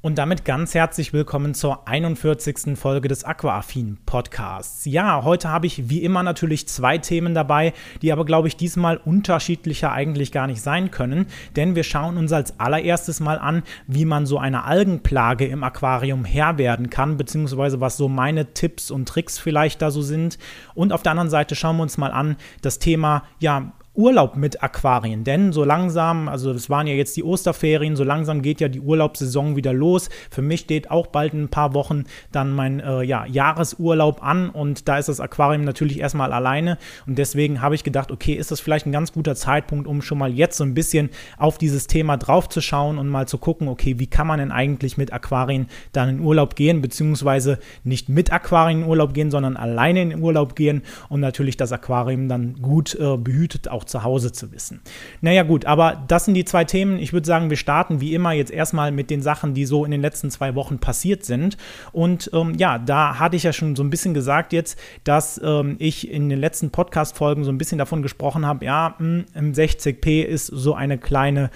Und damit ganz herzlich willkommen zur 41. Folge des Aquaaffin Podcasts. Ja, heute habe ich wie immer natürlich zwei Themen dabei, die aber, glaube ich, diesmal unterschiedlicher eigentlich gar nicht sein können. Denn wir schauen uns als allererstes mal an, wie man so einer Algenplage im Aquarium Herr werden kann, beziehungsweise was so meine Tipps und Tricks vielleicht da so sind. Und auf der anderen Seite schauen wir uns mal an das Thema, ja, Urlaub mit Aquarien, denn so langsam, also es waren ja jetzt die Osterferien, so langsam geht ja die Urlaubssaison wieder los. Für mich steht auch bald in ein paar Wochen dann mein äh, ja, Jahresurlaub an und da ist das Aquarium natürlich erstmal alleine und deswegen habe ich gedacht, okay, ist das vielleicht ein ganz guter Zeitpunkt, um schon mal jetzt so ein bisschen auf dieses Thema draufzuschauen und mal zu gucken, okay, wie kann man denn eigentlich mit Aquarien dann in Urlaub gehen, beziehungsweise nicht mit Aquarien in Urlaub gehen, sondern alleine in Urlaub gehen und natürlich das Aquarium dann gut äh, behütet auch zu Hause zu wissen. Naja gut, aber das sind die zwei Themen. Ich würde sagen, wir starten wie immer jetzt erstmal mit den Sachen, die so in den letzten zwei Wochen passiert sind. Und ähm, ja, da hatte ich ja schon so ein bisschen gesagt jetzt, dass ähm, ich in den letzten Podcast-Folgen so ein bisschen davon gesprochen habe, ja, mh, im 60p ist so eine kleine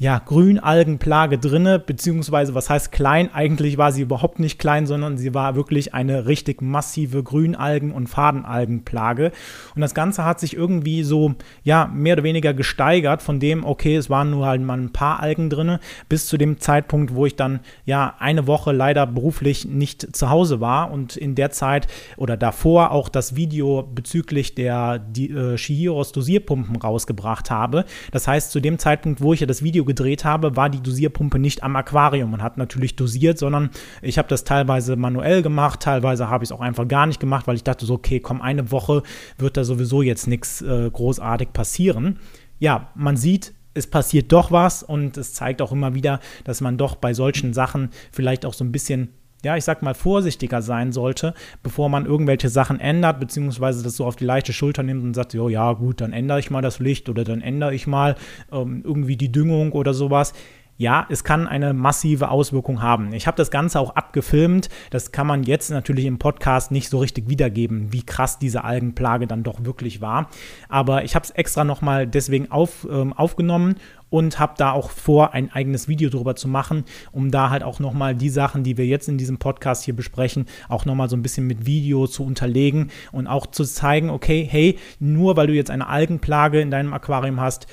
ja, Grünalgenplage drinne, beziehungsweise was heißt klein? Eigentlich war sie überhaupt nicht klein, sondern sie war wirklich eine richtig massive Grünalgen- und Fadenalgenplage. Und das Ganze hat sich irgendwie so, ja, mehr oder weniger gesteigert von dem, okay, es waren nur halt mal ein paar Algen drinne, bis zu dem Zeitpunkt, wo ich dann, ja, eine Woche leider beruflich nicht zu Hause war und in der Zeit oder davor auch das Video bezüglich der die, äh, Shihiros Dosierpumpen rausgebracht habe. Das heißt, zu dem Zeitpunkt, wo ich ja das Video gedreht habe, war die Dosierpumpe nicht am Aquarium und hat natürlich dosiert, sondern ich habe das teilweise manuell gemacht, teilweise habe ich es auch einfach gar nicht gemacht, weil ich dachte so, okay, komm, eine Woche wird da sowieso jetzt nichts äh, großartig passieren. Ja, man sieht, es passiert doch was und es zeigt auch immer wieder, dass man doch bei solchen Sachen vielleicht auch so ein bisschen ja, ich sag mal, vorsichtiger sein sollte, bevor man irgendwelche Sachen ändert, beziehungsweise das so auf die leichte Schulter nimmt und sagt, jo, ja, gut, dann ändere ich mal das Licht oder dann ändere ich mal ähm, irgendwie die Düngung oder sowas ja, es kann eine massive Auswirkung haben. Ich habe das Ganze auch abgefilmt. Das kann man jetzt natürlich im Podcast nicht so richtig wiedergeben, wie krass diese Algenplage dann doch wirklich war. Aber ich habe es extra nochmal deswegen auf, ähm, aufgenommen und habe da auch vor, ein eigenes Video drüber zu machen, um da halt auch nochmal die Sachen, die wir jetzt in diesem Podcast hier besprechen, auch nochmal so ein bisschen mit Video zu unterlegen und auch zu zeigen, okay, hey, nur weil du jetzt eine Algenplage in deinem Aquarium hast,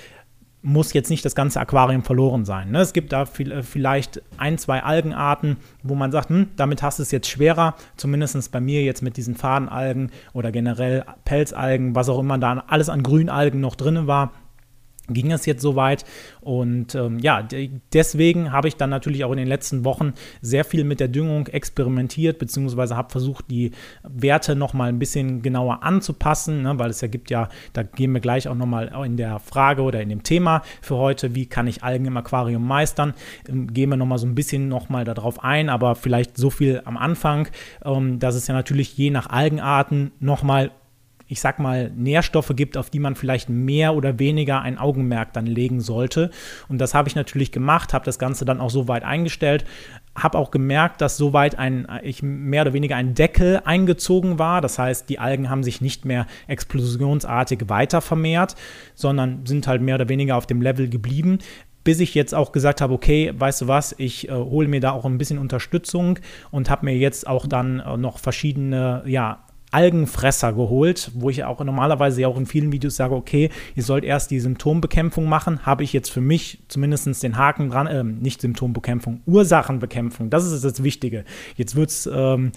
muss jetzt nicht das ganze Aquarium verloren sein. Ne? Es gibt da äh, vielleicht ein, zwei Algenarten, wo man sagt, hm, damit hast du es jetzt schwerer, zumindest bei mir jetzt mit diesen Fadenalgen oder generell Pelzalgen, was auch immer da alles an Grünalgen noch drin war ging es jetzt soweit. Und ähm, ja, deswegen habe ich dann natürlich auch in den letzten Wochen sehr viel mit der Düngung experimentiert, beziehungsweise habe versucht, die Werte nochmal ein bisschen genauer anzupassen, ne, weil es ja gibt ja, da gehen wir gleich auch nochmal in der Frage oder in dem Thema für heute, wie kann ich Algen im Aquarium meistern, ähm, gehen wir nochmal so ein bisschen nochmal darauf ein, aber vielleicht so viel am Anfang, ähm, dass es ja natürlich je nach Algenarten nochmal ich sag mal, Nährstoffe gibt, auf die man vielleicht mehr oder weniger ein Augenmerk dann legen sollte. Und das habe ich natürlich gemacht, habe das Ganze dann auch so weit eingestellt, habe auch gemerkt, dass soweit ein, ich mehr oder weniger ein Deckel eingezogen war. Das heißt, die Algen haben sich nicht mehr explosionsartig weiter vermehrt, sondern sind halt mehr oder weniger auf dem Level geblieben bis ich jetzt auch gesagt habe, okay, weißt du was, ich äh, hole mir da auch ein bisschen Unterstützung und habe mir jetzt auch dann äh, noch verschiedene, ja, Algenfresser geholt, wo ich auch normalerweise ja auch in vielen Videos sage, okay, ihr sollt erst die Symptombekämpfung machen, habe ich jetzt für mich zumindest den Haken dran, äh, nicht Symptombekämpfung, Ursachenbekämpfung, das ist das Wichtige. Jetzt wird es ähm,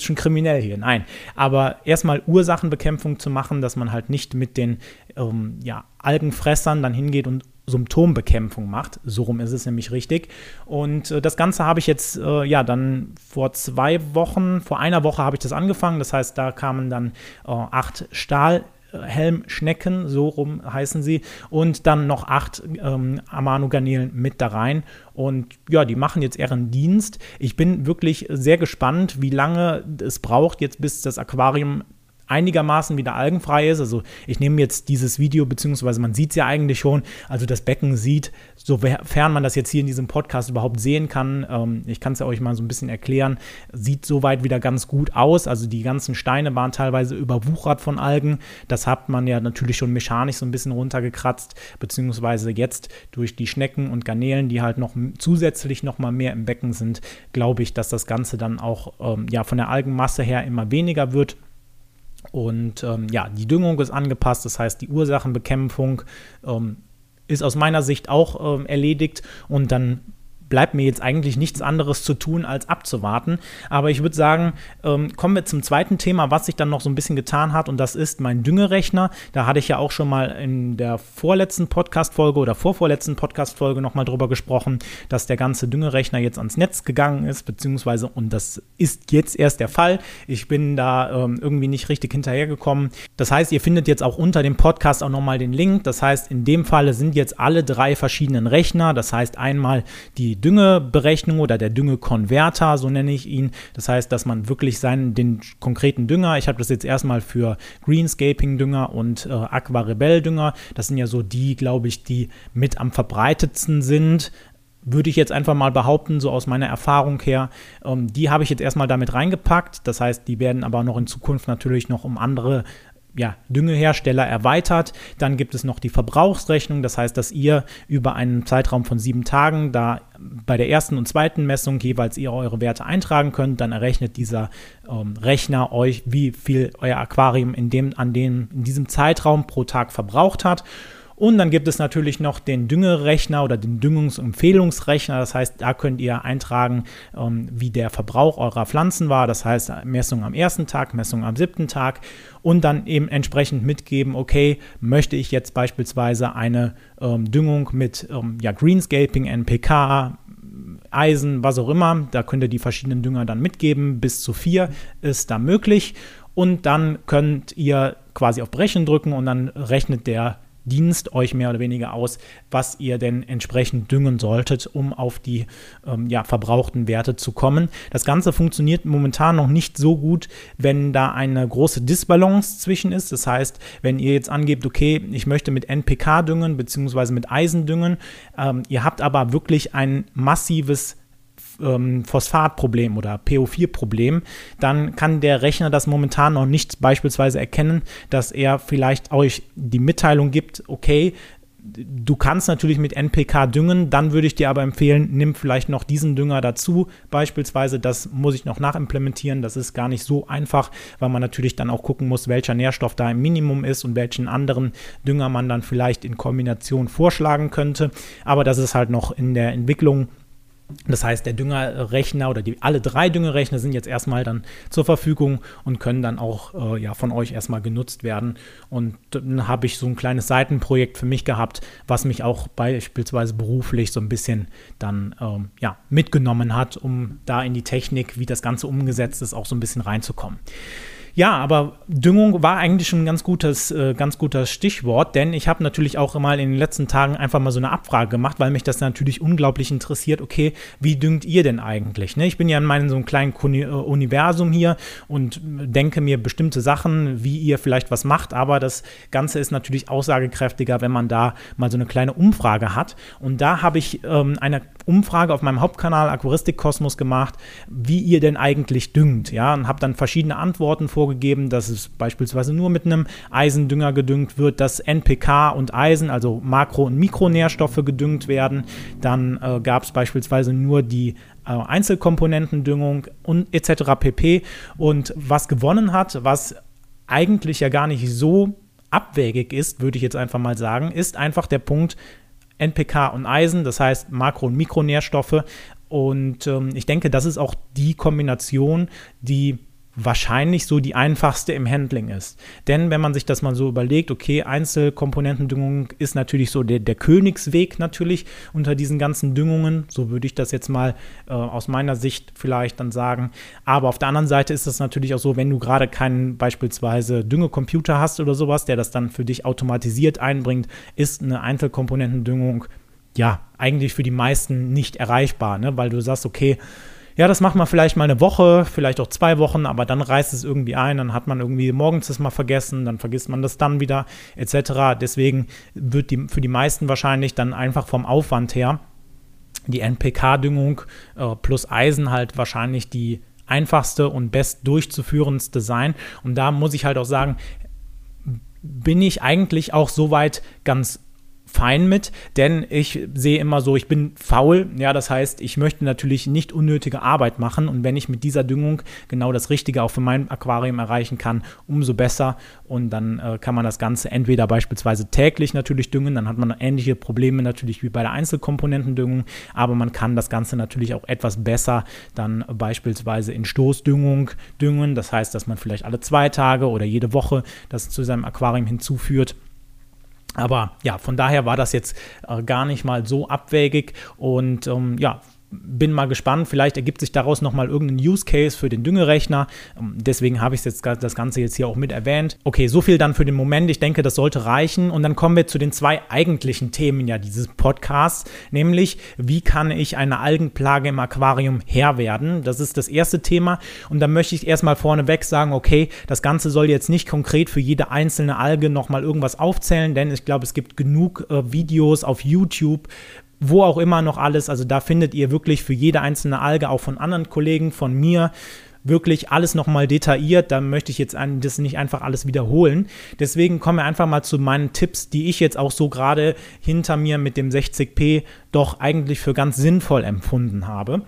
schon kriminell hier, nein. Aber erstmal Ursachenbekämpfung zu machen, dass man halt nicht mit den ähm, ja, Algenfressern dann hingeht und Symptombekämpfung macht. So rum ist es nämlich richtig. Und äh, das Ganze habe ich jetzt, äh, ja, dann vor zwei Wochen, vor einer Woche habe ich das angefangen. Das heißt, da kamen dann äh, acht Stahl. Helmschnecken, so rum heißen sie, und dann noch acht ähm, Amano-Garnelen mit da rein. Und ja, die machen jetzt ihren Dienst. Ich bin wirklich sehr gespannt, wie lange es braucht, jetzt bis das Aquarium einigermaßen wieder algenfrei ist. Also ich nehme jetzt dieses Video, beziehungsweise man sieht es ja eigentlich schon, also das Becken sieht, sofern man das jetzt hier in diesem Podcast überhaupt sehen kann, ähm, ich kann es ja euch mal so ein bisschen erklären, sieht soweit wieder ganz gut aus. Also die ganzen Steine waren teilweise überwuchert von Algen. Das hat man ja natürlich schon mechanisch so ein bisschen runtergekratzt, beziehungsweise jetzt durch die Schnecken und Garnelen, die halt noch zusätzlich noch mal mehr im Becken sind, glaube ich, dass das Ganze dann auch ähm, ja, von der Algenmasse her immer weniger wird. Und ähm, ja, die Düngung ist angepasst, das heißt, die Ursachenbekämpfung ähm, ist aus meiner Sicht auch ähm, erledigt. Und dann bleibt mir jetzt eigentlich nichts anderes zu tun, als abzuwarten. Aber ich würde sagen, ähm, kommen wir zum zweiten Thema, was sich dann noch so ein bisschen getan hat, und das ist mein Düngerechner. Da hatte ich ja auch schon mal in der vorletzten Podcast-Folge oder vorvorletzten Podcast-Folge nochmal drüber gesprochen, dass der ganze Düngerechner jetzt ans Netz gegangen ist, beziehungsweise, und das ist jetzt erst der Fall. Ich bin da ähm, irgendwie nicht richtig hinterhergekommen. Das heißt, ihr findet jetzt auch unter dem Podcast auch nochmal den Link. Das heißt, in dem Falle sind jetzt alle drei verschiedenen Rechner. Das heißt, einmal die Düngeberechnung oder der Düngekonverter, so nenne ich ihn. Das heißt, dass man wirklich seinen, den konkreten Dünger, ich habe das jetzt erstmal für Greenscaping-Dünger und äh, Aquarebell-Dünger, das sind ja so die, glaube ich, die mit am verbreitetsten sind würde ich jetzt einfach mal behaupten, so aus meiner Erfahrung her. Ähm, die habe ich jetzt erstmal damit reingepackt. Das heißt, die werden aber noch in Zukunft natürlich noch um andere ja, Düngehersteller erweitert. Dann gibt es noch die Verbrauchsrechnung, das heißt, dass ihr über einen Zeitraum von sieben Tagen da bei der ersten und zweiten Messung jeweils ihr eure Werte eintragen könnt. Dann errechnet dieser ähm, Rechner euch, wie viel euer Aquarium in, dem, an dem, in diesem Zeitraum pro Tag verbraucht hat. Und dann gibt es natürlich noch den Düngerechner oder den Düngungsempfehlungsrechner. Das heißt, da könnt ihr eintragen, ähm, wie der Verbrauch eurer Pflanzen war. Das heißt, Messung am ersten Tag, Messung am siebten Tag und dann eben entsprechend mitgeben, okay, möchte ich jetzt beispielsweise eine ähm, Düngung mit ähm, ja, Greenscaping, NPK, Eisen, was auch immer. Da könnt ihr die verschiedenen Dünger dann mitgeben. Bis zu vier ist da möglich. Und dann könnt ihr quasi auf Brechen drücken und dann rechnet der Dienst euch mehr oder weniger aus, was ihr denn entsprechend düngen solltet, um auf die ähm, ja, verbrauchten Werte zu kommen. Das Ganze funktioniert momentan noch nicht so gut, wenn da eine große Disbalance zwischen ist. Das heißt, wenn ihr jetzt angebt, okay, ich möchte mit NPK düngen bzw. mit Eisen düngen, ähm, ihr habt aber wirklich ein massives ähm, Phosphatproblem oder PO4-Problem, dann kann der Rechner das momentan noch nicht beispielsweise erkennen, dass er vielleicht euch die Mitteilung gibt, okay, Du kannst natürlich mit NPK düngen, dann würde ich dir aber empfehlen, nimm vielleicht noch diesen Dünger dazu. Beispielsweise, das muss ich noch nachimplementieren. Das ist gar nicht so einfach, weil man natürlich dann auch gucken muss, welcher Nährstoff da im Minimum ist und welchen anderen Dünger man dann vielleicht in Kombination vorschlagen könnte. Aber das ist halt noch in der Entwicklung das heißt, der Düngerrechner oder die, alle drei Düngerrechner sind jetzt erstmal dann zur Verfügung und können dann auch äh, ja, von euch erstmal genutzt werden. Und dann habe ich so ein kleines Seitenprojekt für mich gehabt, was mich auch beispielsweise beruflich so ein bisschen dann ähm, ja, mitgenommen hat, um da in die Technik, wie das Ganze umgesetzt ist, auch so ein bisschen reinzukommen. Ja, aber Düngung war eigentlich schon ein ganz gutes, äh, ganz gutes Stichwort, denn ich habe natürlich auch mal in den letzten Tagen einfach mal so eine Abfrage gemacht, weil mich das natürlich unglaublich interessiert. Okay, wie düngt ihr denn eigentlich? Ne? Ich bin ja in meinem so einem kleinen äh, Universum hier und denke mir bestimmte Sachen, wie ihr vielleicht was macht, aber das Ganze ist natürlich aussagekräftiger, wenn man da mal so eine kleine Umfrage hat. Und da habe ich ähm, eine Umfrage auf meinem Hauptkanal Aquaristik Kosmos gemacht, wie ihr denn eigentlich düngt, ja, und habe dann verschiedene Antworten vorgegeben, dass es beispielsweise nur mit einem Eisendünger gedüngt wird, dass NPK und Eisen, also Makro- und Mikronährstoffe gedüngt werden. Dann äh, gab es beispielsweise nur die äh, Einzelkomponentendüngung und etc. pp. Und was gewonnen hat, was eigentlich ja gar nicht so abwägig ist, würde ich jetzt einfach mal sagen, ist einfach der Punkt, NPK und Eisen, das heißt Makro- und Mikronährstoffe. Und ähm, ich denke, das ist auch die Kombination, die wahrscheinlich so die einfachste im Handling ist. Denn wenn man sich das mal so überlegt, okay, Einzelkomponentendüngung ist natürlich so der, der Königsweg natürlich unter diesen ganzen Düngungen, so würde ich das jetzt mal äh, aus meiner Sicht vielleicht dann sagen. Aber auf der anderen Seite ist es natürlich auch so, wenn du gerade keinen beispielsweise Düngecomputer hast oder sowas, der das dann für dich automatisiert einbringt, ist eine Einzelkomponentendüngung ja eigentlich für die meisten nicht erreichbar, ne? weil du sagst, okay, Ja, das macht man vielleicht mal eine Woche, vielleicht auch zwei Wochen, aber dann reißt es irgendwie ein, dann hat man irgendwie morgens das mal vergessen, dann vergisst man das dann wieder, etc. Deswegen wird die für die meisten wahrscheinlich dann einfach vom Aufwand her die NPK-Düngung äh, plus Eisen halt wahrscheinlich die einfachste und best durchzuführendste sein. Und da muss ich halt auch sagen, bin ich eigentlich auch soweit ganz fein mit, denn ich sehe immer so, ich bin faul, ja, das heißt, ich möchte natürlich nicht unnötige Arbeit machen. Und wenn ich mit dieser Düngung genau das Richtige auch für mein Aquarium erreichen kann, umso besser. Und dann äh, kann man das Ganze entweder beispielsweise täglich natürlich düngen, dann hat man ähnliche Probleme natürlich wie bei der Einzelkomponentendüngung, aber man kann das Ganze natürlich auch etwas besser dann beispielsweise in Stoßdüngung düngen, das heißt, dass man vielleicht alle zwei Tage oder jede Woche das zu seinem Aquarium hinzuführt aber ja, von daher war das jetzt äh, gar nicht mal so abwägig und ähm, ja, bin mal gespannt, vielleicht ergibt sich daraus nochmal irgendein Use Case für den Düngerechner. Ähm, deswegen habe ich jetzt das Ganze jetzt hier auch mit erwähnt. Okay, so viel dann für den Moment. Ich denke, das sollte reichen. Und dann kommen wir zu den zwei eigentlichen Themen ja dieses Podcasts, nämlich wie kann ich eine Algenplage im Aquarium Herr werden? Das ist das erste Thema. Und da möchte ich erstmal vorneweg sagen, okay, das Ganze soll jetzt nicht konkret für jede einzelne Alge nochmal irgendwas aufzählen, denn ich glaube, es gibt genug äh, Videos auf YouTube, wo auch immer noch alles. Also da findet ihr wirklich für jede einzelne Alge, auch von anderen Kollegen, von mir, wirklich alles nochmal detailliert. Da möchte ich jetzt das nicht einfach alles wiederholen. Deswegen kommen wir einfach mal zu meinen Tipps, die ich jetzt auch so gerade hinter mir mit dem 60p doch eigentlich für ganz sinnvoll empfunden habe.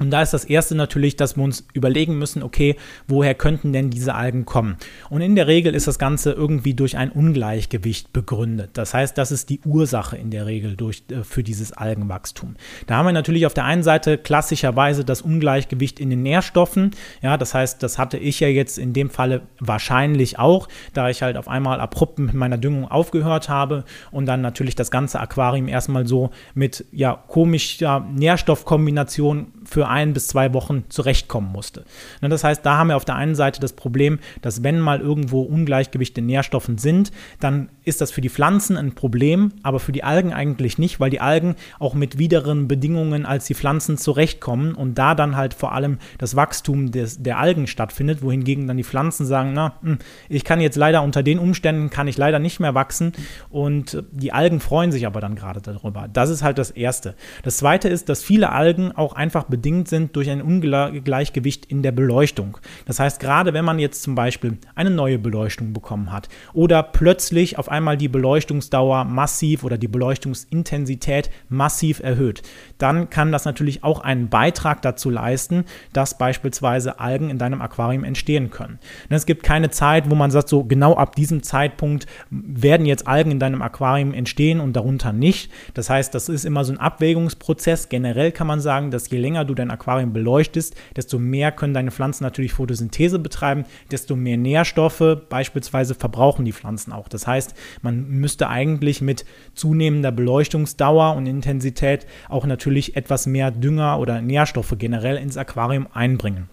Und da ist das erste natürlich, dass wir uns überlegen müssen, okay, woher könnten denn diese Algen kommen? Und in der Regel ist das Ganze irgendwie durch ein Ungleichgewicht begründet. Das heißt, das ist die Ursache in der Regel durch, äh, für dieses Algenwachstum. Da haben wir natürlich auf der einen Seite klassischerweise das Ungleichgewicht in den Nährstoffen. Ja, das heißt, das hatte ich ja jetzt in dem Falle wahrscheinlich auch, da ich halt auf einmal abrupt mit meiner Düngung aufgehört habe und dann natürlich das ganze Aquarium erstmal so mit ja komischer Nährstoffkombination für ein bis zwei Wochen zurechtkommen musste. Ne, das heißt, da haben wir auf der einen Seite das Problem, dass wenn mal irgendwo Ungleichgewichte in Nährstoffen sind, dann ist das für die Pflanzen ein Problem, aber für die Algen eigentlich nicht, weil die Algen auch mit wideren Bedingungen als die Pflanzen zurechtkommen und da dann halt vor allem das Wachstum des, der Algen stattfindet, wohingegen dann die Pflanzen sagen, na, hm, ich kann jetzt leider unter den Umständen, kann ich leider nicht mehr wachsen und die Algen freuen sich aber dann gerade darüber. Das ist halt das Erste. Das Zweite ist, dass viele Algen auch einfach bedingt bedingt sind durch ein Ungleichgewicht in der Beleuchtung. Das heißt, gerade wenn man jetzt zum Beispiel eine neue Beleuchtung bekommen hat oder plötzlich auf einmal die Beleuchtungsdauer massiv oder die Beleuchtungsintensität massiv erhöht, dann kann das natürlich auch einen Beitrag dazu leisten, dass beispielsweise Algen in deinem Aquarium entstehen können. Und es gibt keine Zeit, wo man sagt, so genau ab diesem Zeitpunkt werden jetzt Algen in deinem Aquarium entstehen und darunter nicht. Das heißt, das ist immer so ein Abwägungsprozess. Generell kann man sagen, dass je länger du dein Aquarium beleuchtest, desto mehr können deine Pflanzen natürlich Photosynthese betreiben, desto mehr Nährstoffe beispielsweise verbrauchen die Pflanzen auch. Das heißt, man müsste eigentlich mit zunehmender Beleuchtungsdauer und Intensität auch natürlich etwas mehr Dünger oder Nährstoffe generell ins Aquarium einbringen.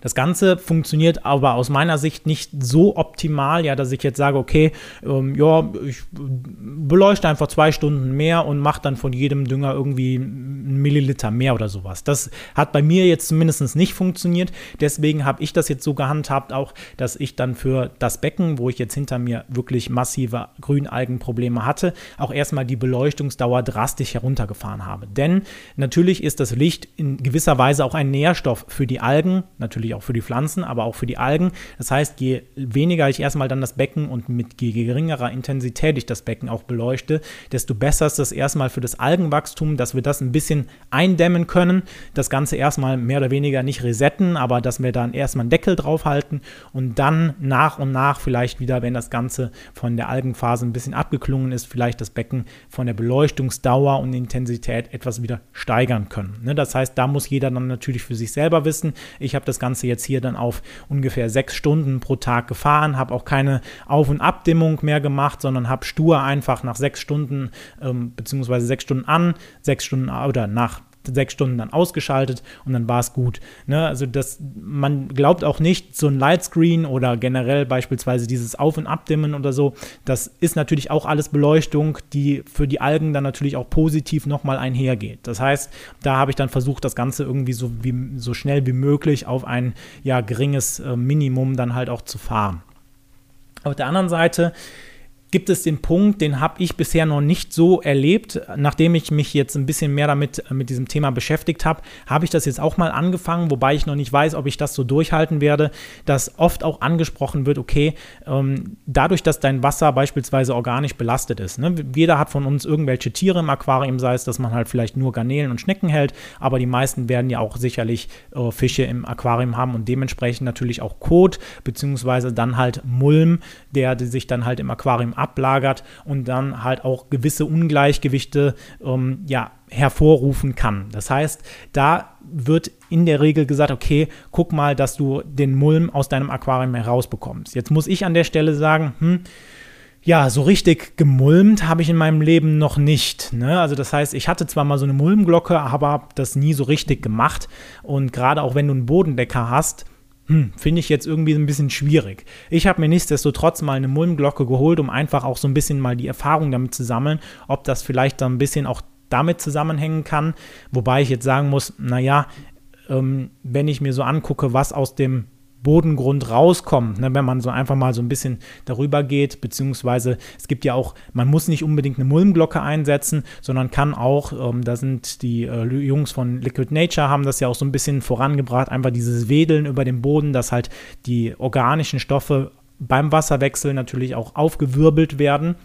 Das Ganze funktioniert aber aus meiner Sicht nicht so optimal, ja, dass ich jetzt sage, okay, ähm, ja, ich beleuchte einfach zwei Stunden mehr und mache dann von jedem Dünger irgendwie einen Milliliter mehr oder sowas. Das hat bei mir jetzt zumindest nicht funktioniert. Deswegen habe ich das jetzt so gehandhabt, auch, dass ich dann für das Becken, wo ich jetzt hinter mir wirklich massive Grünalgenprobleme hatte, auch erstmal die Beleuchtungsdauer drastisch heruntergefahren habe. Denn natürlich ist das Licht in gewisser Weise auch ein Nährstoff für die Algen, natürlich natürlich auch für die Pflanzen, aber auch für die Algen. Das heißt, je weniger ich erstmal dann das Becken und mit geringerer Intensität ich das Becken auch beleuchte, desto besser ist das erstmal für das Algenwachstum, dass wir das ein bisschen eindämmen können. Das Ganze erstmal mehr oder weniger nicht resetten, aber dass wir dann erstmal einen Deckel drauf halten und dann nach und nach vielleicht wieder, wenn das Ganze von der Algenphase ein bisschen abgeklungen ist, vielleicht das Becken von der Beleuchtungsdauer und Intensität etwas wieder steigern können. Ne, das heißt, da muss jeder dann natürlich für sich selber wissen. Ich habe das Ganze Ganze jetzt hier dann auf ungefähr sechs Stunden pro Tag gefahren, habe auch keine Auf- und Abdimmung mehr gemacht, sondern habe stur einfach nach sechs Stunden, ähm, beziehungsweise sechs Stunden an, sechs Stunden oder nach sechs Stunden dann ausgeschaltet und dann war es gut. Ne? Also das, man glaubt auch nicht, so ein Lightscreen oder generell beispielsweise dieses Auf- und Abdimmen oder so, das ist natürlich auch alles Beleuchtung, die für die Algen dann natürlich auch positiv nochmal einhergeht. Das heißt, da habe ich dann versucht, das Ganze irgendwie so, wie, so schnell wie möglich auf ein ja, geringes äh, Minimum dann halt auch zu fahren. Auf der anderen Seite gibt es den Punkt, den habe ich bisher noch nicht so erlebt. Nachdem ich mich jetzt ein bisschen mehr damit äh, mit diesem Thema beschäftigt habe, habe ich das jetzt auch mal angefangen, wobei ich noch nicht weiß, ob ich das so durchhalten werde, dass oft auch angesprochen wird, okay, ähm, dadurch, dass dein Wasser beispielsweise organisch belastet ist. Ne? Jeder hat von uns irgendwelche Tiere im Aquarium, sei es, dass man halt vielleicht nur Garnelen und Schnecken hält, aber die meisten werden ja auch sicherlich äh, Fische im Aquarium haben und dementsprechend natürlich auch Kot, beziehungsweise dann halt Mulm, der sich dann halt im Aquarium ablagert und dann halt auch gewisse Ungleichgewichte ähm, ja, hervorrufen kann. Das heißt, da wird in der Regel gesagt, okay, guck mal, dass du den Mulm aus deinem Aquarium herausbekommst. Jetzt muss ich an der Stelle sagen, hm, ja, so richtig gemulmt habe ich in meinem Leben noch nicht. Ne? Also das heißt, ich hatte zwar mal so eine Mulmglocke, aber habe das nie so richtig gemacht. Und gerade auch wenn du einen Bodendecker hast, hm, finde ich jetzt irgendwie ein bisschen schwierig. Ich habe mir nichtsdestotrotz mal eine Mulmglocke geholt, um einfach auch so ein bisschen mal die Erfahrung damit zu sammeln, ob das vielleicht dann ein bisschen auch damit zusammenhängen kann. Wobei ich jetzt sagen muss, naja, ähm, wenn ich mir so angucke, was aus dem Bodengrund rauskommt, ne, wenn man so einfach mal so ein bisschen darüber geht, beziehungsweise es gibt ja auch, man muss nicht unbedingt eine Mulmglocke einsetzen, sondern kann auch, ähm, da sind die äh, Jungs von Liquid Nature, haben das ja auch so ein bisschen vorangebracht, einfach dieses Wedeln über dem Boden, dass halt die organischen Stoffe beim Wasserwechsel natürlich auch aufgewirbelt werden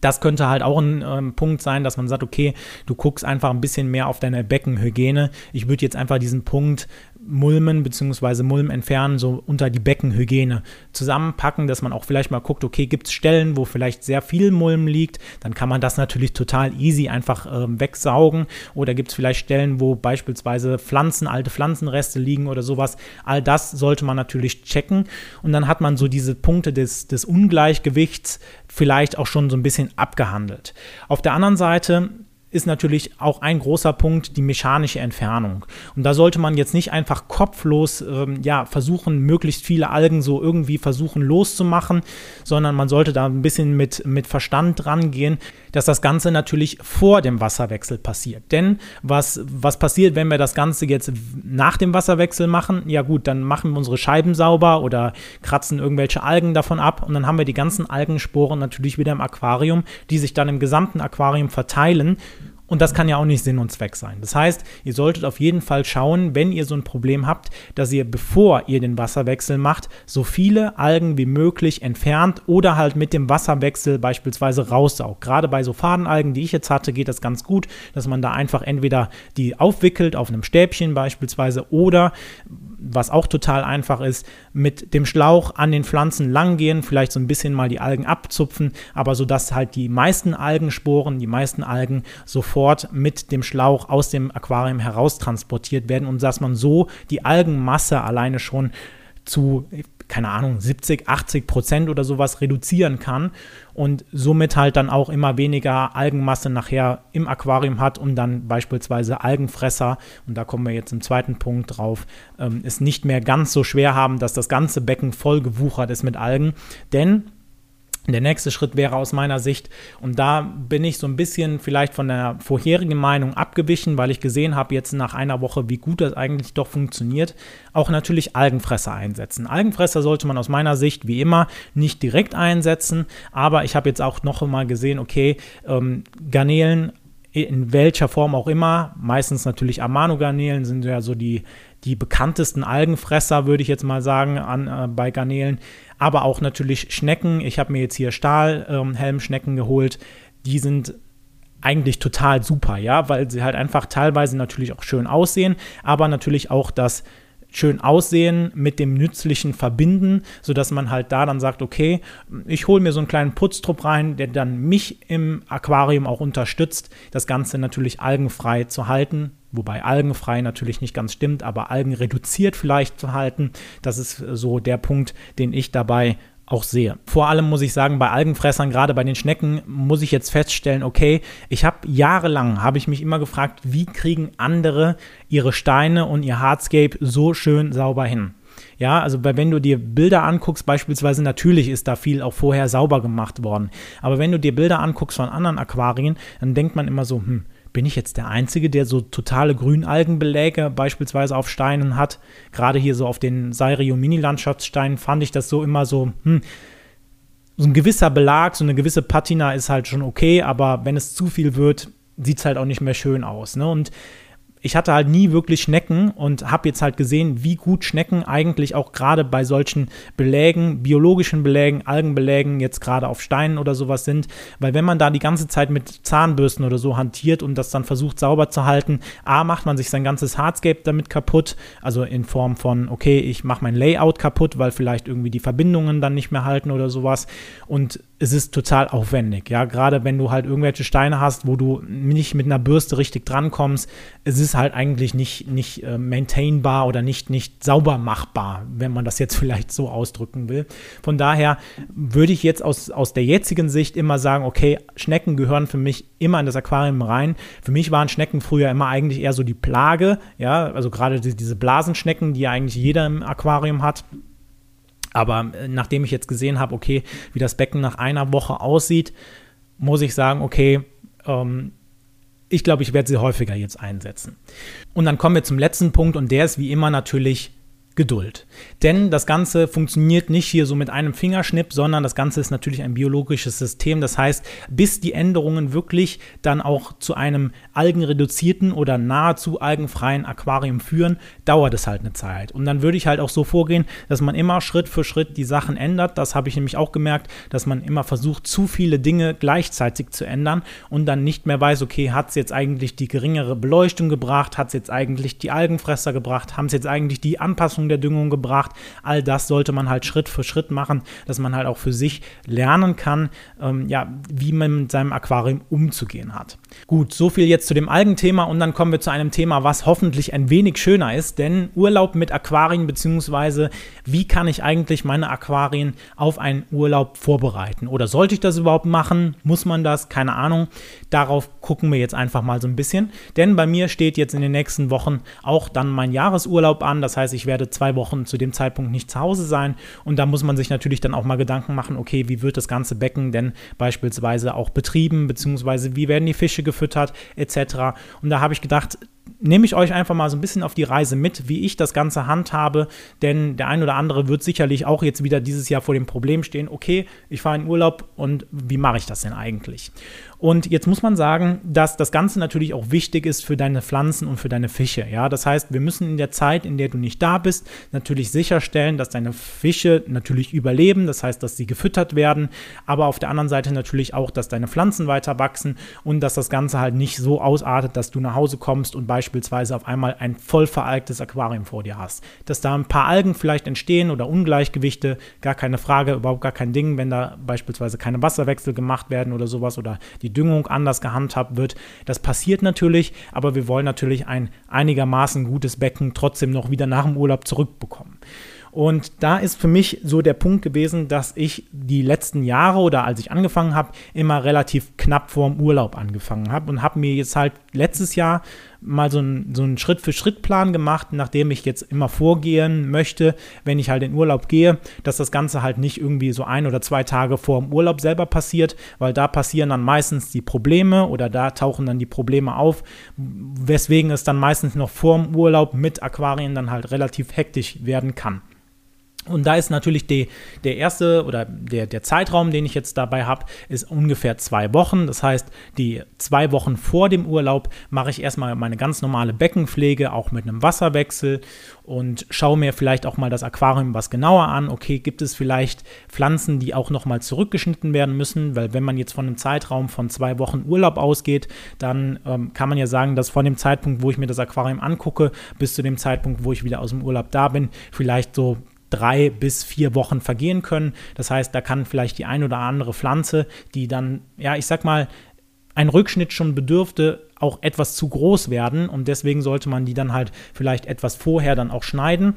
das könnte halt auch ein ähm, Punkt sein, dass man sagt, okay, du guckst einfach ein bisschen mehr auf deine Beckenhygiene. Ich würde jetzt einfach diesen Punkt Mulmen bzw. Mulm entfernen, so unter die Beckenhygiene zusammenpacken, dass man auch vielleicht mal guckt, okay, gibt es Stellen, wo vielleicht sehr viel Mulm liegt, dann kann man das natürlich total easy einfach ähm, wegsaugen oder gibt es vielleicht Stellen, wo beispielsweise Pflanzen, alte Pflanzenreste liegen oder sowas. All das sollte man natürlich checken und dann hat man so diese Punkte des, des Ungleichgewichts vielleicht auch schon so ein bisschen abgehandelt. Auf der anderen Seite ist natürlich auch ein großer Punkt die mechanische Entfernung. Und da sollte man jetzt nicht einfach kopflos ähm, ja, versuchen, möglichst viele Algen so irgendwie versuchen loszumachen, sondern man sollte da ein bisschen mit, mit Verstand rangehen, dass das Ganze natürlich vor dem Wasserwechsel passiert. Denn was, was passiert, wenn wir das Ganze jetzt nach dem Wasserwechsel machen? Ja gut, dann machen wir unsere Scheiben sauber oder kratzen irgendwelche Algen davon ab und dann haben wir die ganzen Algensporen natürlich wieder im Aquarium, die sich dann im gesamten Aquarium verteilen und das kann ja auch nicht Sinn und Zweck sein. Das heißt, ihr solltet auf jeden Fall schauen, wenn ihr so ein Problem habt, dass ihr, bevor ihr den Wasserwechsel macht, so viele Algen wie möglich entfernt oder halt mit dem Wasserwechsel beispielsweise raussaugt. Gerade bei so Fadenalgen, die ich jetzt hatte, geht das ganz gut, dass man da einfach entweder die aufwickelt auf einem Stäbchen beispielsweise oder was auch total einfach ist, mit dem Schlauch an den Pflanzen langgehen, vielleicht so ein bisschen mal die Algen abzupfen, aber so dass halt die meisten Algensporen, die meisten Algen sofort mit dem Schlauch aus dem Aquarium heraus transportiert werden und dass man so die Algenmasse alleine schon zu keine Ahnung, 70, 80 Prozent oder sowas reduzieren kann und somit halt dann auch immer weniger Algenmasse nachher im Aquarium hat und dann beispielsweise Algenfresser, und da kommen wir jetzt im zweiten Punkt drauf, ähm, es nicht mehr ganz so schwer haben, dass das ganze Becken voll gewuchert ist mit Algen. Denn der nächste Schritt wäre aus meiner Sicht, und da bin ich so ein bisschen vielleicht von der vorherigen Meinung abgewichen, weil ich gesehen habe jetzt nach einer Woche, wie gut das eigentlich doch funktioniert, auch natürlich Algenfresser einsetzen. Algenfresser sollte man aus meiner Sicht wie immer nicht direkt einsetzen, aber ich habe jetzt auch noch einmal gesehen, okay, ähm, Garnelen in welcher Form auch immer, meistens natürlich Amano-Garnelen sind ja so die, die bekanntesten Algenfresser, würde ich jetzt mal sagen, an, äh, bei Garnelen aber auch natürlich Schnecken. Ich habe mir jetzt hier Stahlhelmschnecken ähm, geholt. Die sind eigentlich total super, ja, weil sie halt einfach teilweise natürlich auch schön aussehen, aber natürlich auch das schön aussehen mit dem Nützlichen verbinden, sodass man halt da dann sagt, okay, ich hole mir so einen kleinen Putztrupp rein, der dann mich im Aquarium auch unterstützt, das Ganze natürlich algenfrei zu halten, wobei algenfrei natürlich nicht ganz stimmt, aber algenreduziert vielleicht zu halten. Das ist so der Punkt, den ich dabei auch sehe. Vor allem muss ich sagen, bei Algenfressern, gerade bei den Schnecken, muss ich jetzt feststellen, okay, ich habe jahrelang, habe ich mich immer gefragt, wie kriegen andere ihre Steine und ihr Hardscape so schön sauber hin? Ja, also wenn du dir Bilder anguckst, beispielsweise natürlich ist da viel auch vorher sauber gemacht worden. Aber wenn du dir Bilder anguckst von anderen Aquarien, dann denkt man immer so, hm, bin ich jetzt der Einzige, der so totale Grünalgenbeläge beispielsweise auf Steinen hat? Gerade hier so auf den Sairio Mini-Landschaftssteinen fand ich das so immer so, hm, so ein gewisser Belag, so eine gewisse Patina ist halt schon okay, aber wenn es zu viel wird, sieht es halt auch nicht mehr schön aus. Ne? Und ich hatte halt nie wirklich Schnecken und habe jetzt halt gesehen, wie gut Schnecken eigentlich auch gerade bei solchen Belägen, biologischen Belägen, Algenbelägen, jetzt gerade auf Steinen oder sowas sind. Weil wenn man da die ganze Zeit mit Zahnbürsten oder so hantiert und das dann versucht sauber zu halten, A, macht man sich sein ganzes Hardscape damit kaputt, also in Form von, okay, ich mache mein Layout kaputt, weil vielleicht irgendwie die Verbindungen dann nicht mehr halten oder sowas. Und es ist total aufwendig, ja, gerade wenn du halt irgendwelche Steine hast, wo du nicht mit einer Bürste richtig drankommst, es ist halt eigentlich nicht, nicht äh, maintainbar oder nicht, nicht sauber machbar, wenn man das jetzt vielleicht so ausdrücken will. Von daher würde ich jetzt aus, aus der jetzigen Sicht immer sagen, okay, Schnecken gehören für mich immer in das Aquarium rein. Für mich waren Schnecken früher immer eigentlich eher so die Plage, ja, also gerade die, diese Blasenschnecken, die ja eigentlich jeder im Aquarium hat. Aber äh, nachdem ich jetzt gesehen habe, okay, wie das Becken nach einer Woche aussieht, muss ich sagen, okay, ähm, ich glaube, ich werde sie häufiger jetzt einsetzen. Und dann kommen wir zum letzten Punkt und der ist wie immer natürlich Geduld. Denn das Ganze funktioniert nicht hier so mit einem Fingerschnipp, sondern das Ganze ist natürlich ein biologisches System. Das heißt, bis die Änderungen wirklich dann auch zu einem algenreduzierten oder nahezu algenfreien Aquarium führen, dauert es halt eine Zeit. Und dann würde ich halt auch so vorgehen, dass man immer Schritt für Schritt die Sachen ändert. Das habe ich nämlich auch gemerkt, dass man immer versucht, zu viele Dinge gleichzeitig zu ändern und dann nicht mehr weiß, okay, hat es jetzt eigentlich die geringere Beleuchtung gebracht, hat es jetzt eigentlich die Algenfresser gebracht, haben es jetzt eigentlich die Anpassung der Düngung gebracht. All das sollte man halt Schritt für Schritt machen, dass man halt auch für sich lernen kann, ähm, ja, wie man mit seinem Aquarium umzugehen hat. Gut, so viel jetzt zu dem Algenthema und dann kommen wir zu einem Thema, was hoffentlich ein wenig schöner ist, denn Urlaub mit Aquarien beziehungsweise wie kann ich eigentlich meine Aquarien auf einen Urlaub vorbereiten? Oder sollte ich das überhaupt machen? Muss man das? Keine Ahnung. Darauf gucken wir jetzt einfach mal so ein bisschen, denn bei mir steht jetzt in den nächsten Wochen auch dann mein Jahresurlaub an. Das heißt, ich werde zwei Wochen zu dem Zeitpunkt nicht zu Hause sein. Und da muss man sich natürlich dann auch mal Gedanken machen, okay, wie wird das ganze Becken denn beispielsweise auch betrieben, beziehungsweise wie werden die Fische gefüttert, etc. Und da habe ich gedacht, nehme ich euch einfach mal so ein bisschen auf die Reise mit, wie ich das Ganze handhabe, denn der ein oder andere wird sicherlich auch jetzt wieder dieses Jahr vor dem Problem stehen, okay, ich fahre in Urlaub und wie mache ich das denn eigentlich? Und jetzt muss man sagen, dass das Ganze natürlich auch wichtig ist für deine Pflanzen und für deine Fische. Ja, das heißt, wir müssen in der Zeit, in der du nicht da bist, natürlich sicherstellen, dass deine Fische natürlich überleben. Das heißt, dass sie gefüttert werden, aber auf der anderen Seite natürlich auch, dass deine Pflanzen weiter wachsen und dass das Ganze halt nicht so ausartet, dass du nach Hause kommst und beispielsweise auf einmal ein voll veralktes Aquarium vor dir hast. Dass da ein paar Algen vielleicht entstehen oder Ungleichgewichte, gar keine Frage, überhaupt gar kein Ding, wenn da beispielsweise keine Wasserwechsel gemacht werden oder sowas oder die die Düngung anders gehandhabt wird. Das passiert natürlich, aber wir wollen natürlich ein einigermaßen gutes Becken trotzdem noch wieder nach dem Urlaub zurückbekommen. Und da ist für mich so der Punkt gewesen, dass ich die letzten Jahre oder als ich angefangen habe, immer relativ knapp vorm Urlaub angefangen habe und habe mir jetzt halt letztes Jahr mal so einen, so einen Schritt-für-Schritt-Plan gemacht, nachdem ich jetzt immer vorgehen möchte, wenn ich halt in Urlaub gehe, dass das Ganze halt nicht irgendwie so ein oder zwei Tage vor dem Urlaub selber passiert, weil da passieren dann meistens die Probleme oder da tauchen dann die Probleme auf, weswegen es dann meistens noch vor dem Urlaub mit Aquarien dann halt relativ hektisch werden kann. Und da ist natürlich die, der erste oder der, der Zeitraum, den ich jetzt dabei habe, ist ungefähr zwei Wochen. Das heißt, die zwei Wochen vor dem Urlaub mache ich erstmal meine ganz normale Beckenpflege, auch mit einem Wasserwechsel und schaue mir vielleicht auch mal das Aquarium was genauer an. Okay, gibt es vielleicht Pflanzen, die auch nochmal zurückgeschnitten werden müssen? Weil wenn man jetzt von einem Zeitraum von zwei Wochen Urlaub ausgeht, dann ähm, kann man ja sagen, dass von dem Zeitpunkt, wo ich mir das Aquarium angucke, bis zu dem Zeitpunkt, wo ich wieder aus dem Urlaub da bin, vielleicht so drei bis vier Wochen vergehen können. Das heißt, da kann vielleicht die ein oder andere Pflanze, die dann, ja, ich sag mal, ein Rückschnitt schon bedürfte, auch etwas zu groß werden und deswegen sollte man die dann halt vielleicht etwas vorher dann auch schneiden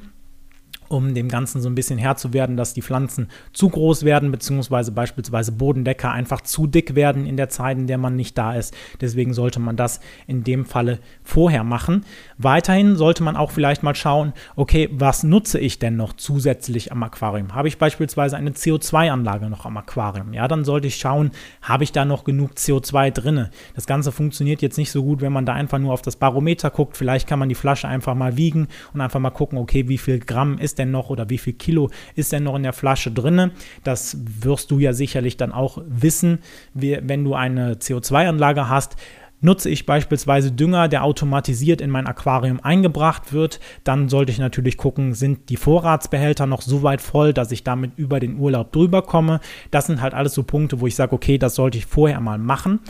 um dem Ganzen so ein bisschen Herr zu werden, dass die Pflanzen zu groß werden, beziehungsweise beispielsweise Bodendecker einfach zu dick werden in der Zeit, in der man nicht da ist. Deswegen sollte man das in dem Falle vorher machen. Weiterhin sollte man auch vielleicht mal schauen, okay, was nutze ich denn noch zusätzlich am Aquarium? Habe ich beispielsweise eine CO2-Anlage noch am Aquarium? Ja, dann sollte ich schauen, habe ich da noch genug CO2 drinne? Das Ganze funktioniert jetzt nicht so gut, wenn man da einfach nur auf das Barometer guckt. Vielleicht kann man die Flasche einfach mal wiegen und einfach mal gucken, okay, wie viel Gramm ist denn noch oder wie viel Kilo ist denn noch in der Flasche drin. Das wirst du ja sicherlich dann auch wissen, wenn du eine CO2-Anlage hast. Nutze ich beispielsweise Dünger, der automatisiert in mein Aquarium eingebracht wird, dann sollte ich natürlich gucken, sind die Vorratsbehälter noch so weit voll, dass ich damit über den Urlaub drüber komme. Das sind halt alles so Punkte, wo ich sage, okay, das sollte ich vorher mal machen.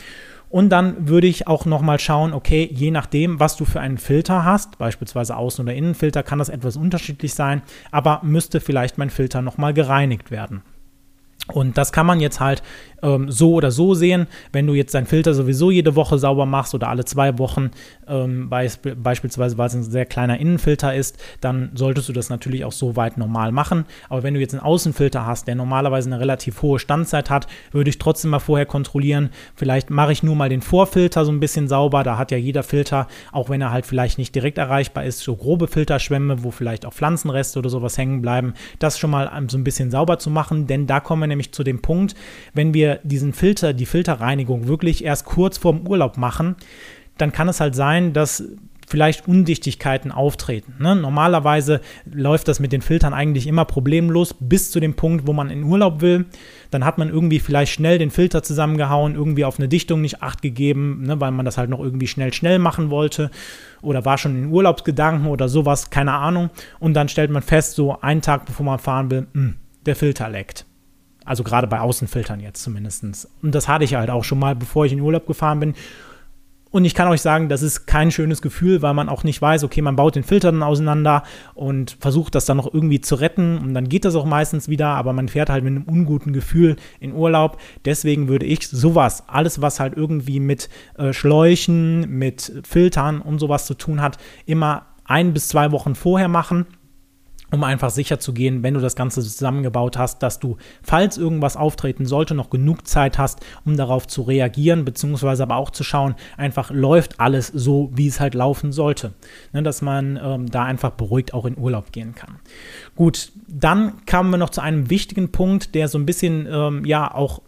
Und dann würde ich auch nochmal schauen, okay, je nachdem, was du für einen Filter hast, beispielsweise Außen- oder Innenfilter, kann das etwas unterschiedlich sein, aber müsste vielleicht mein Filter nochmal gereinigt werden. Und das kann man jetzt halt ähm, so oder so sehen. Wenn du jetzt deinen Filter sowieso jede Woche sauber machst oder alle zwei Wochen, ähm, beisp beispielsweise weil es ein sehr kleiner Innenfilter ist, dann solltest du das natürlich auch so weit normal machen. Aber wenn du jetzt einen Außenfilter hast, der normalerweise eine relativ hohe Standzeit hat, würde ich trotzdem mal vorher kontrollieren. Vielleicht mache ich nur mal den Vorfilter so ein bisschen sauber. Da hat ja jeder Filter, auch wenn er halt vielleicht nicht direkt erreichbar ist, so grobe Filterschwämme, wo vielleicht auch Pflanzenreste oder sowas hängen bleiben. Das schon mal so ein bisschen sauber zu machen, denn da kommen wir nämlich zu dem Punkt, wenn wir diesen Filter, die Filterreinigung wirklich erst kurz vorm Urlaub machen, dann kann es halt sein, dass vielleicht Undichtigkeiten auftreten. Ne? Normalerweise läuft das mit den Filtern eigentlich immer problemlos bis zu dem Punkt, wo man in Urlaub will. Dann hat man irgendwie vielleicht schnell den Filter zusammengehauen, irgendwie auf eine Dichtung nicht acht gegeben, ne? weil man das halt noch irgendwie schnell, schnell machen wollte oder war schon in Urlaubsgedanken oder sowas, keine Ahnung. Und dann stellt man fest, so einen Tag bevor man fahren will, mh, hm, der Filter leckt. Also gerade bei Außenfiltern jetzt zumindest. Und das hatte ich halt auch schon mal, bevor ich in Urlaub gefahren bin. Und ich kann euch sagen, das ist kein schönes Gefühl, weil man auch nicht weiß, okay, man baut den Filter dann auseinander und versucht das dann noch irgendwie zu retten. Und dann geht das auch meistens wieder, aber man fährt halt mit einem unguten Gefühl in Urlaub. Deswegen würde ich sowas, alles, was halt irgendwie mit äh, Schläuchen, mit Filtern und sowas zu tun hat, immer ein bis zwei Wochen vorher machen um einfach sicher zu gehen, wenn du das Ganze zusammengebaut hast, dass du, falls irgendwas auftreten sollte, noch genug Zeit hast, um darauf zu reagieren, beziehungsweise aber auch zu schauen, einfach läuft alles so, wie es halt laufen sollte. Ne, dass man ähm, da einfach beruhigt auch in Urlaub gehen kann. Gut, dann kamen wir noch zu einem wichtigen Punkt, der so ein bisschen ähm, ja auch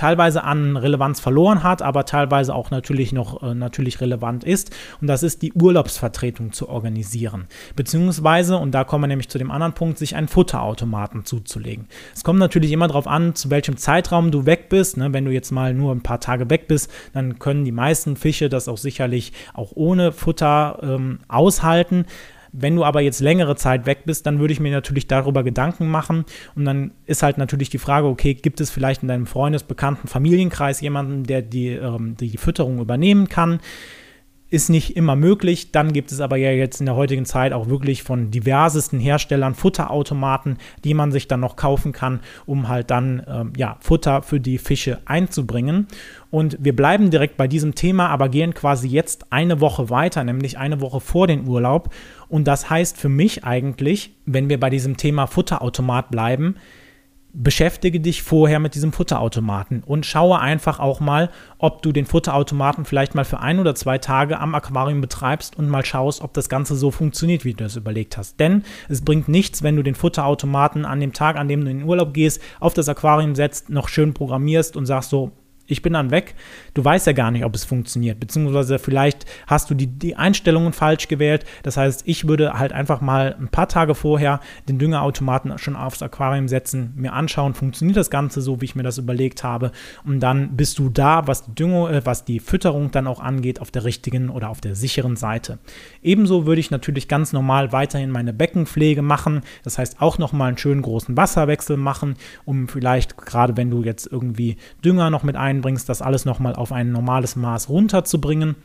teilweise an Relevanz verloren hat, aber teilweise auch natürlich noch äh, natürlich relevant ist. Und das ist die Urlaubsvertretung zu organisieren. Beziehungsweise, und da kommen wir nämlich zu dem anderen Punkt, sich einen Futterautomaten zuzulegen. Es kommt natürlich immer darauf an, zu welchem Zeitraum du weg bist. Ne? Wenn du jetzt mal nur ein paar Tage weg bist, dann können die meisten Fische das auch sicherlich auch ohne Futter ähm, aushalten. Wenn du aber jetzt längere Zeit weg bist, dann würde ich mir natürlich darüber Gedanken machen. Und dann ist halt natürlich die Frage, okay, gibt es vielleicht in deinem Freundes-, Bekannten-, Familienkreis jemanden, der die, ähm, die Fütterung übernehmen kann? ist nicht immer möglich. Dann gibt es aber ja jetzt in der heutigen Zeit auch wirklich von diversesten Herstellern Futterautomaten, die man sich dann noch kaufen kann, um halt dann ähm, ja, Futter für die Fische einzubringen. Und wir bleiben direkt bei diesem Thema, aber gehen quasi jetzt eine Woche weiter, nämlich eine Woche vor den Urlaub. Und das heißt für mich eigentlich, wenn wir bei diesem Thema Futterautomat bleiben, beschäftige dich vorher mit diesem Futterautomaten und schaue einfach auch mal, ob du den Futterautomaten vielleicht mal für ein oder zwei Tage am Aquarium betreibst und mal schaust, ob das Ganze so funktioniert, wie du es überlegt hast. Denn es bringt nichts, wenn du den Futterautomaten an dem Tag, an dem du in den Urlaub gehst, auf das Aquarium setzt, noch schön programmierst und sagst so, ich bin dann weg. Du weißt ja gar nicht, ob es funktioniert. Beziehungsweise vielleicht hast du die, die Einstellungen falsch gewählt. Das heißt, ich würde halt einfach mal ein paar Tage vorher den Düngerautomaten schon aufs Aquarium setzen, mir anschauen, funktioniert das Ganze so, wie ich mir das überlegt habe. Und dann bist du da, was die Düngung, äh, was die Fütterung dann auch angeht, auf der richtigen oder auf der sicheren Seite. Ebenso würde ich natürlich ganz normal weiterhin meine Beckenpflege machen. Das heißt, auch nochmal einen schönen großen Wasserwechsel machen, um vielleicht, gerade wenn du jetzt irgendwie Dünger noch mit ein einbringst, das alles nochmal auf ein normales Maß runterzubringen.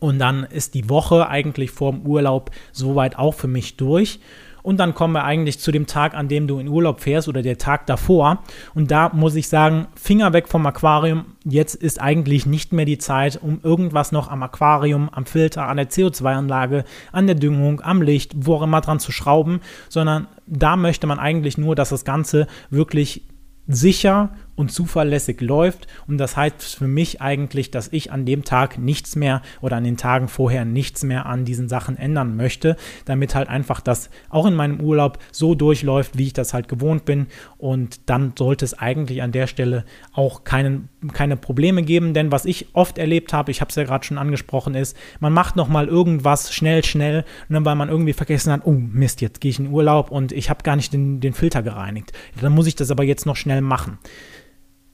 Und dann ist die Woche eigentlich vorm Urlaub soweit auch für mich durch. und dann kommen wir eigentlich zu dem Tag, an dem du in Urlaub fährst oder der Tag davor. Und da muss ich sagen, Finger weg vom Aquarium. Jetzt ist eigentlich nicht mehr die Zeit, um irgendwas noch am Aquarium, am Filter, an der CO2-Anlage, an der Düngung, am Licht, wo auch immer dran zu schrauben, sondern da möchte man eigentlich nur, dass das Ganze wirklich sicher und zuverlässig läuft. Und das heißt für mich eigentlich, dass ich an dem Tag nichts mehr oder an den Tagen vorher nichts mehr an diesen Sachen ändern möchte, damit halt einfach das auch in meinem Urlaub so durchläuft, wie ich das halt gewohnt bin. Und dann sollte es eigentlich an der Stelle auch keinen, keine Probleme geben, denn was ich oft erlebt habe, ich habe es ja gerade schon angesprochen, ist, man macht nochmal irgendwas schnell, schnell, ne, weil man irgendwie vergessen hat, oh Mist, jetzt gehe ich in Urlaub und ich habe gar nicht den, den Filter gereinigt. Dann muss ich das aber jetzt noch schnell machen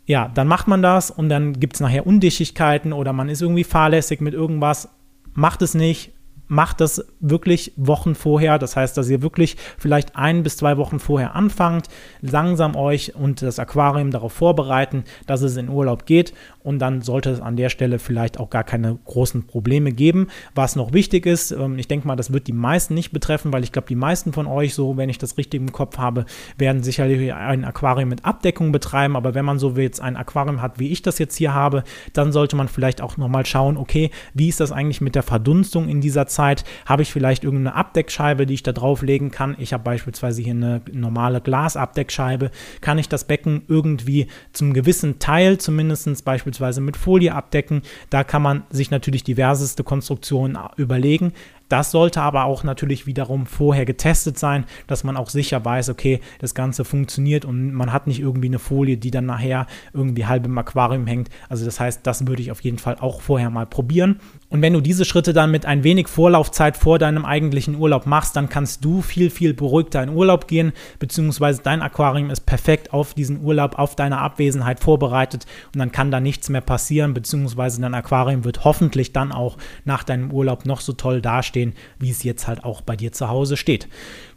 ja, dann macht man das und dann gibt es nachher Undichtigkeiten oder man ist irgendwie fahrlässig mit irgendwas. Macht es nicht, macht das wirklich Wochen vorher. Das heißt, dass ihr wirklich vielleicht ein bis zwei Wochen vorher anfangt, langsam euch und das Aquarium darauf vorbereiten, dass es in Urlaub geht. Und dann sollte es an der Stelle vielleicht auch gar keine großen Probleme geben. Was noch wichtig ist, ähm, ich denke mal, das wird die meisten nicht betreffen, weil ich glaube, die meisten von euch, so wenn ich das richtig im Kopf habe, werden sicherlich ein Aquarium mit Abdeckung betreiben. Aber wenn man so jetzt ein Aquarium hat, wie ich das jetzt hier habe, dann sollte man vielleicht auch nochmal schauen, okay, wie ist das eigentlich mit der Verdunstung in dieser? Zeit habe ich vielleicht irgendeine Abdeckscheibe, die ich da drauflegen kann. Ich habe beispielsweise hier eine normale Glasabdeckscheibe. Kann ich das Becken irgendwie zum gewissen Teil zumindest beispielsweise mit Folie abdecken? Da kann man sich natürlich diverseste Konstruktionen überlegen. Das sollte aber auch natürlich wiederum vorher getestet sein, dass man auch sicher weiß, okay, das Ganze funktioniert und man hat nicht irgendwie eine Folie, die dann nachher irgendwie halb im Aquarium hängt. Also das heißt, das würde ich auf jeden Fall auch vorher mal probieren. Und wenn du diese Schritte dann mit ein wenig Vorlaufzeit vor deinem eigentlichen Urlaub machst, dann kannst du viel, viel beruhigter in Urlaub gehen, beziehungsweise dein Aquarium ist perfekt auf diesen Urlaub, auf deine Abwesenheit vorbereitet und dann kann da nichts mehr passieren, beziehungsweise dein Aquarium wird hoffentlich dann auch nach deinem Urlaub noch so toll dastehen stehen, wie es jetzt halt auch bei dir zu Hause steht.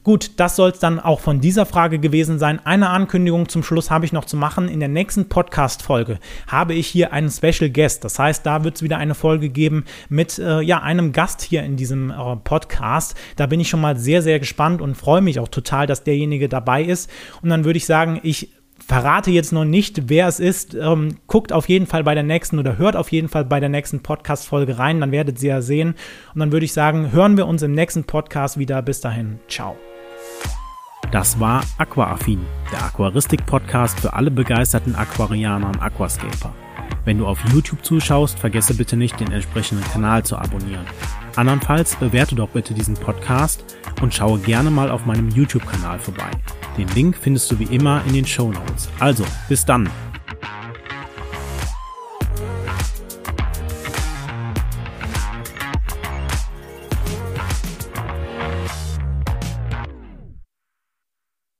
Gut, das soll es dann auch von dieser Frage gewesen sein. Eine Ankündigung zum Schluss habe ich noch zu machen. In der nächsten Podcast-Folge habe ich hier einen Special Guest. Das heißt, da wird es wieder eine Folge geben mit äh, ja, einem Gast hier in diesem äh, Podcast. Da bin ich schon mal sehr, sehr gespannt und freue mich auch total, dass derjenige dabei ist. Und dann würde ich sagen, ich verrate jetzt noch nicht, wer es ist. Ähm, guckt auf jeden Fall bei der nächsten oder hört auf jeden Fall bei der nächsten Podcast-Folge rein, dann werdet ihr ja sehen. Und dann würde ich sagen, hören wir uns im nächsten Podcast wieder. Bis dahin, ciao. Das war Aquaaffin, der Aquaristik-Podcast für alle begeisterten Aquarianer und Aquascaper. Wenn du auf YouTube zuschaust, vergesse bitte nicht, den entsprechenden Kanal zu abonnieren. Andernfalls bewerte doch bitte diesen Podcast und schaue gerne mal auf meinem YouTube-Kanal vorbei. Den Link findest du wie immer in den Show Notes. Also, bis dann!